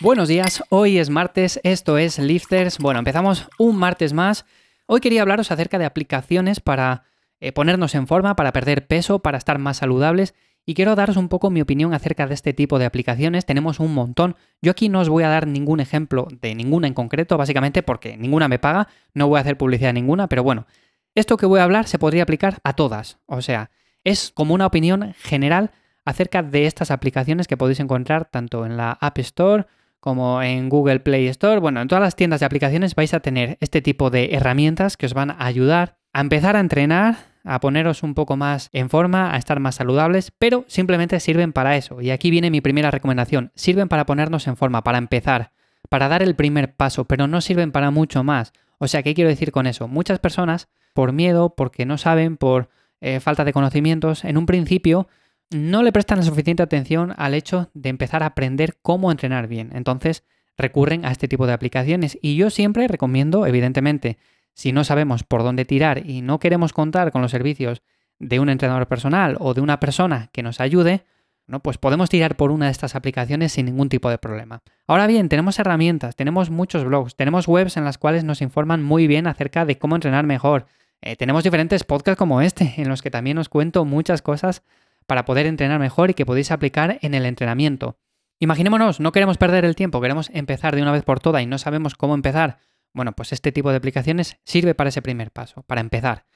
Buenos días, hoy es martes, esto es Lifters. Bueno, empezamos un martes más. Hoy quería hablaros acerca de aplicaciones para eh, ponernos en forma, para perder peso, para estar más saludables. Y quiero daros un poco mi opinión acerca de este tipo de aplicaciones. Tenemos un montón. Yo aquí no os voy a dar ningún ejemplo de ninguna en concreto, básicamente porque ninguna me paga. No voy a hacer publicidad ninguna, pero bueno, esto que voy a hablar se podría aplicar a todas. O sea, es como una opinión general acerca de estas aplicaciones que podéis encontrar tanto en la App Store como en Google Play Store. Bueno, en todas las tiendas de aplicaciones vais a tener este tipo de herramientas que os van a ayudar a empezar a entrenar, a poneros un poco más en forma, a estar más saludables, pero simplemente sirven para eso. Y aquí viene mi primera recomendación. Sirven para ponernos en forma, para empezar, para dar el primer paso, pero no sirven para mucho más. O sea, ¿qué quiero decir con eso? Muchas personas, por miedo, porque no saben, por eh, falta de conocimientos, en un principio no le prestan la suficiente atención al hecho de empezar a aprender cómo entrenar bien. Entonces recurren a este tipo de aplicaciones y yo siempre recomiendo, evidentemente, si no sabemos por dónde tirar y no queremos contar con los servicios de un entrenador personal o de una persona que nos ayude, ¿no? pues podemos tirar por una de estas aplicaciones sin ningún tipo de problema. Ahora bien, tenemos herramientas, tenemos muchos blogs, tenemos webs en las cuales nos informan muy bien acerca de cómo entrenar mejor. Eh, tenemos diferentes podcasts como este, en los que también os cuento muchas cosas para poder entrenar mejor y que podéis aplicar en el entrenamiento. Imaginémonos, no queremos perder el tiempo, queremos empezar de una vez por todas y no sabemos cómo empezar. Bueno, pues este tipo de aplicaciones sirve para ese primer paso, para empezar.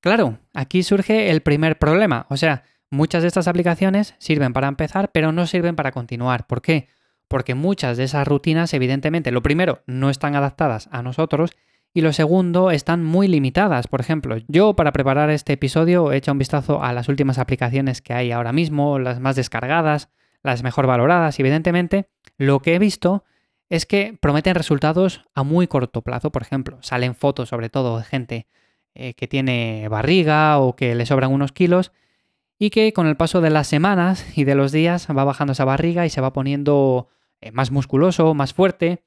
Claro, aquí surge el primer problema, o sea, muchas de estas aplicaciones sirven para empezar, pero no sirven para continuar. ¿Por qué? Porque muchas de esas rutinas, evidentemente, lo primero, no están adaptadas a nosotros y lo segundo, están muy limitadas. Por ejemplo, yo para preparar este episodio he hecho un vistazo a las últimas aplicaciones que hay ahora mismo, las más descargadas, las mejor valoradas, y evidentemente lo que he visto es que prometen resultados a muy corto plazo. Por ejemplo, salen fotos sobre todo de gente eh, que tiene barriga o que le sobran unos kilos y que con el paso de las semanas y de los días va bajando esa barriga y se va poniendo eh, más musculoso, más fuerte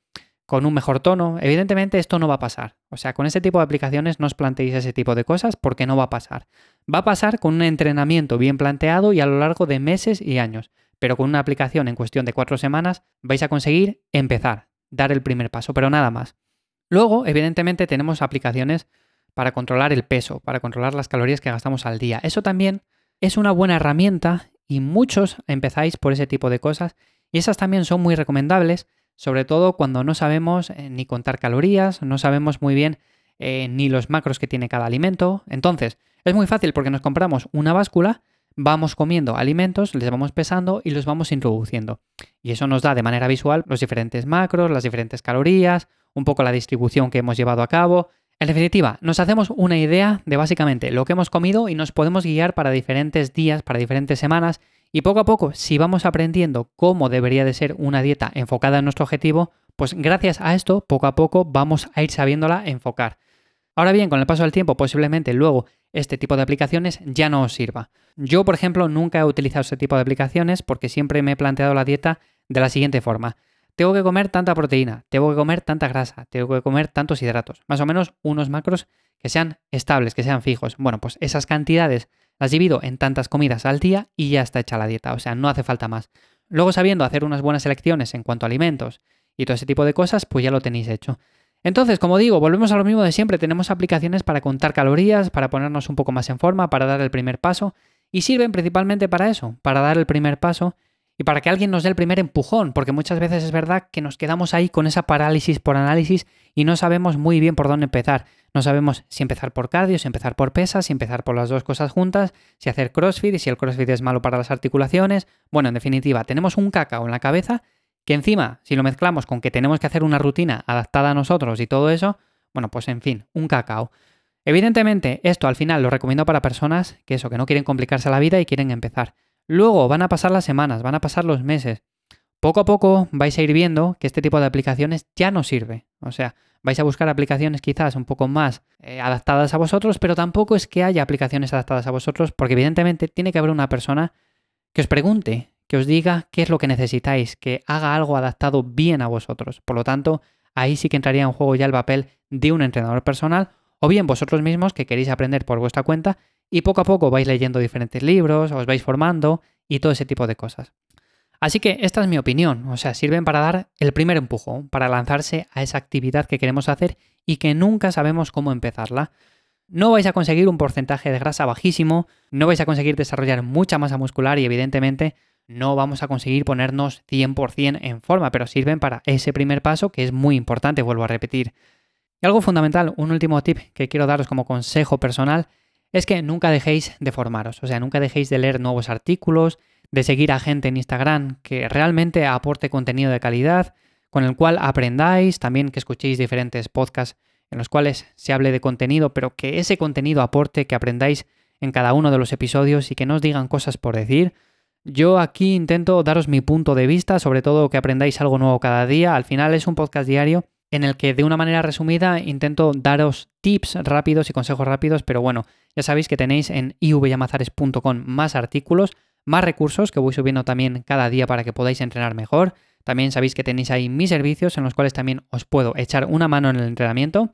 con un mejor tono. Evidentemente esto no va a pasar. O sea, con ese tipo de aplicaciones no os planteéis ese tipo de cosas porque no va a pasar. Va a pasar con un entrenamiento bien planteado y a lo largo de meses y años. Pero con una aplicación en cuestión de cuatro semanas vais a conseguir empezar, dar el primer paso, pero nada más. Luego, evidentemente, tenemos aplicaciones para controlar el peso, para controlar las calorías que gastamos al día. Eso también es una buena herramienta y muchos empezáis por ese tipo de cosas y esas también son muy recomendables sobre todo cuando no sabemos eh, ni contar calorías, no sabemos muy bien eh, ni los macros que tiene cada alimento. Entonces, es muy fácil porque nos compramos una báscula, vamos comiendo alimentos, les vamos pesando y los vamos introduciendo. Y eso nos da de manera visual los diferentes macros, las diferentes calorías, un poco la distribución que hemos llevado a cabo. En definitiva, nos hacemos una idea de básicamente lo que hemos comido y nos podemos guiar para diferentes días, para diferentes semanas y poco a poco, si vamos aprendiendo cómo debería de ser una dieta enfocada en nuestro objetivo, pues gracias a esto, poco a poco vamos a ir sabiéndola enfocar. Ahora bien, con el paso del tiempo, posiblemente luego este tipo de aplicaciones ya no os sirva. Yo, por ejemplo, nunca he utilizado este tipo de aplicaciones porque siempre me he planteado la dieta de la siguiente forma. Tengo que comer tanta proteína, tengo que comer tanta grasa, tengo que comer tantos hidratos, más o menos unos macros que sean estables, que sean fijos. Bueno, pues esas cantidades las divido en tantas comidas al día y ya está hecha la dieta, o sea, no hace falta más. Luego sabiendo hacer unas buenas elecciones en cuanto a alimentos y todo ese tipo de cosas, pues ya lo tenéis hecho. Entonces, como digo, volvemos a lo mismo de siempre, tenemos aplicaciones para contar calorías, para ponernos un poco más en forma, para dar el primer paso, y sirven principalmente para eso, para dar el primer paso y para que alguien nos dé el primer empujón, porque muchas veces es verdad que nos quedamos ahí con esa parálisis por análisis y no sabemos muy bien por dónde empezar. No sabemos si empezar por cardio, si empezar por pesas, si empezar por las dos cosas juntas, si hacer CrossFit y si el CrossFit es malo para las articulaciones. Bueno, en definitiva, tenemos un cacao en la cabeza que encima, si lo mezclamos con que tenemos que hacer una rutina adaptada a nosotros y todo eso, bueno, pues en fin, un cacao. Evidentemente, esto al final lo recomiendo para personas que eso, que no quieren complicarse la vida y quieren empezar. Luego van a pasar las semanas, van a pasar los meses. Poco a poco vais a ir viendo que este tipo de aplicaciones ya no sirve. O sea, vais a buscar aplicaciones quizás un poco más eh, adaptadas a vosotros, pero tampoco es que haya aplicaciones adaptadas a vosotros, porque evidentemente tiene que haber una persona que os pregunte, que os diga qué es lo que necesitáis, que haga algo adaptado bien a vosotros. Por lo tanto, ahí sí que entraría en juego ya el papel de un entrenador personal, o bien vosotros mismos que queréis aprender por vuestra cuenta y poco a poco vais leyendo diferentes libros, os vais formando y todo ese tipo de cosas. Así que esta es mi opinión, o sea, sirven para dar el primer empujón, para lanzarse a esa actividad que queremos hacer y que nunca sabemos cómo empezarla. No vais a conseguir un porcentaje de grasa bajísimo, no vais a conseguir desarrollar mucha masa muscular y evidentemente no vamos a conseguir ponernos 100% en forma, pero sirven para ese primer paso que es muy importante, vuelvo a repetir. Y algo fundamental, un último tip que quiero daros como consejo personal, es que nunca dejéis de formaros, o sea, nunca dejéis de leer nuevos artículos, de seguir a gente en Instagram que realmente aporte contenido de calidad, con el cual aprendáis, también que escuchéis diferentes podcasts en los cuales se hable de contenido, pero que ese contenido aporte, que aprendáis en cada uno de los episodios y que no os digan cosas por decir. Yo aquí intento daros mi punto de vista, sobre todo que aprendáis algo nuevo cada día. Al final es un podcast diario en el que de una manera resumida intento daros tips rápidos y consejos rápidos, pero bueno, ya sabéis que tenéis en ivyamazares.com más artículos más recursos que voy subiendo también cada día para que podáis entrenar mejor. También sabéis que tenéis ahí mis servicios en los cuales también os puedo echar una mano en el entrenamiento.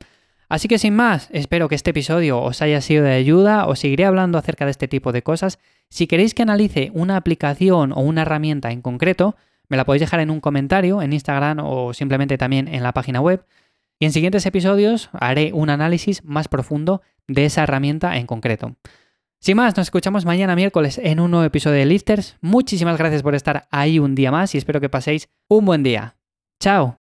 Así que sin más, espero que este episodio os haya sido de ayuda, os seguiré hablando acerca de este tipo de cosas. Si queréis que analice una aplicación o una herramienta en concreto, me la podéis dejar en un comentario en Instagram o simplemente también en la página web. Y en siguientes episodios haré un análisis más profundo de esa herramienta en concreto. Sin más, nos escuchamos mañana miércoles en un nuevo episodio de Lifters. Muchísimas gracias por estar ahí un día más y espero que paséis un buen día. ¡Chao!